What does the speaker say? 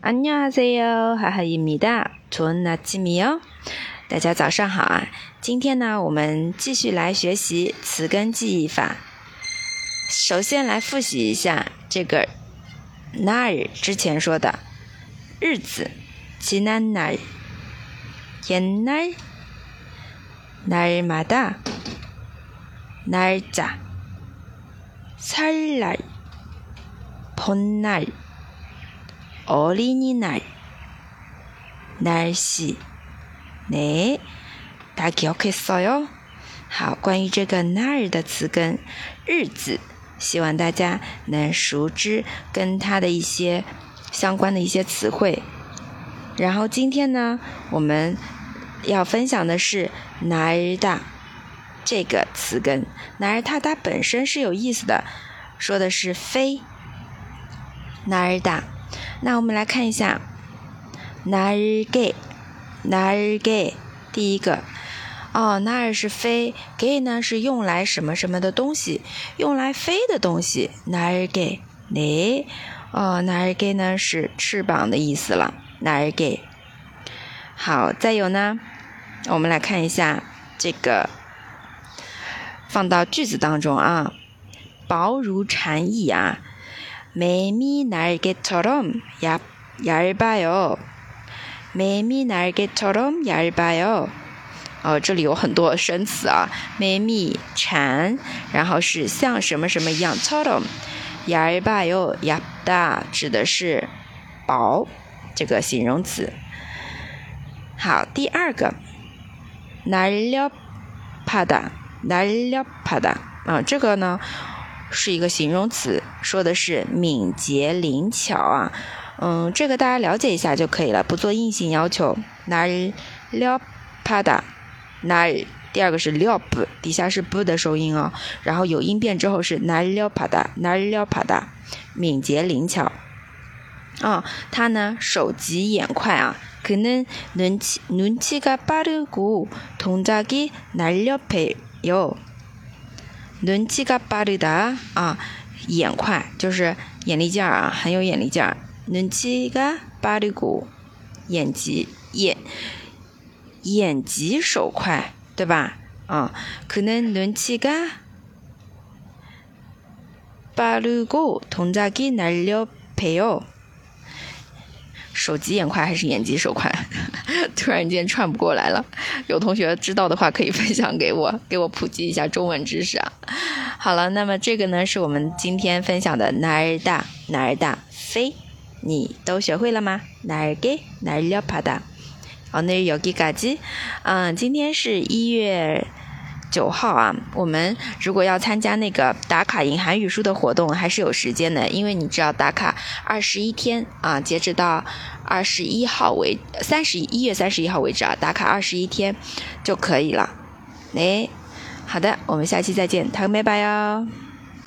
안녕하세요，哈哈，伊米达，春那吉米哦，大家早上好啊！今天呢，我们继续来学习词根记忆法。首先来复习一下这个那儿之前说的日子，지난 날， 옛 날， 날마 다， 날 자， 설 날， 본 날。 어린이날날씨 네， 大家记었어 요？ 好，关于这个那儿的词根日子，希望大家能熟知跟它的一些相关的一些词汇。然后今天呢，我们要分享的是나르다这个词根。나르다它本身是有意思的，说的是飞。나르다 那我们来看一下，哪儿给，哪儿给，第一个，哦，哪儿是飞，给呢是用来什么什么的东西，用来飞的东西，哪儿给，呢，哦，哪儿给呢是翅膀的意思了，哪儿给，好，再有呢，我们来看一下这个，放到句子当中啊，薄如蝉翼啊。매미날개처럼얇얇아 요。 매미날개처럼얇아 요。 哦，这里有很多生词啊。매미蝉，然后是像什么什么一样。처럼얇아 요， 얇다指的是薄这个形容词。好，第二个날렵하다날렵하다啊，这个呢。 是一个形容词，说的是敏捷灵巧啊，嗯，这个大家了解一下就可以了，不做硬性要求。哪儿了帕达，哪儿第二个是了不，底下是不的收音哦，然后有音变之后是哪儿了帕达，哪儿了帕达，敏捷灵巧啊，他呢手疾眼快啊，可能눈치눈치가빠르고동작이날렵해 요。 눈치가빠르다啊，眼快就是眼力劲儿啊，很有眼力劲儿。눈치가빠르고眼疾眼眼疾手快，对吧？啊，可能눈치가빠르고동작이날렵해 요。 手疾眼快还是眼疾手快？ 突然间串不过来了。有同学知道的话，可以分享给我，给我普及一下中文知识啊。好了，那么这个呢，是我们今天分享的哪儿大哪儿大飞，你都学会了吗？哪儿给哪儿了帕达？哦，那有给嘎叽？嗯，今天是一月。九号啊，我们如果要参加那个打卡银韩语书的活动，还是有时间的，因为你只要打卡二十一天啊，截止到二十一号为三十一月三十一号为止啊，打卡二十一天就可以了。哎，好的，我们下期再见，拜拜哟。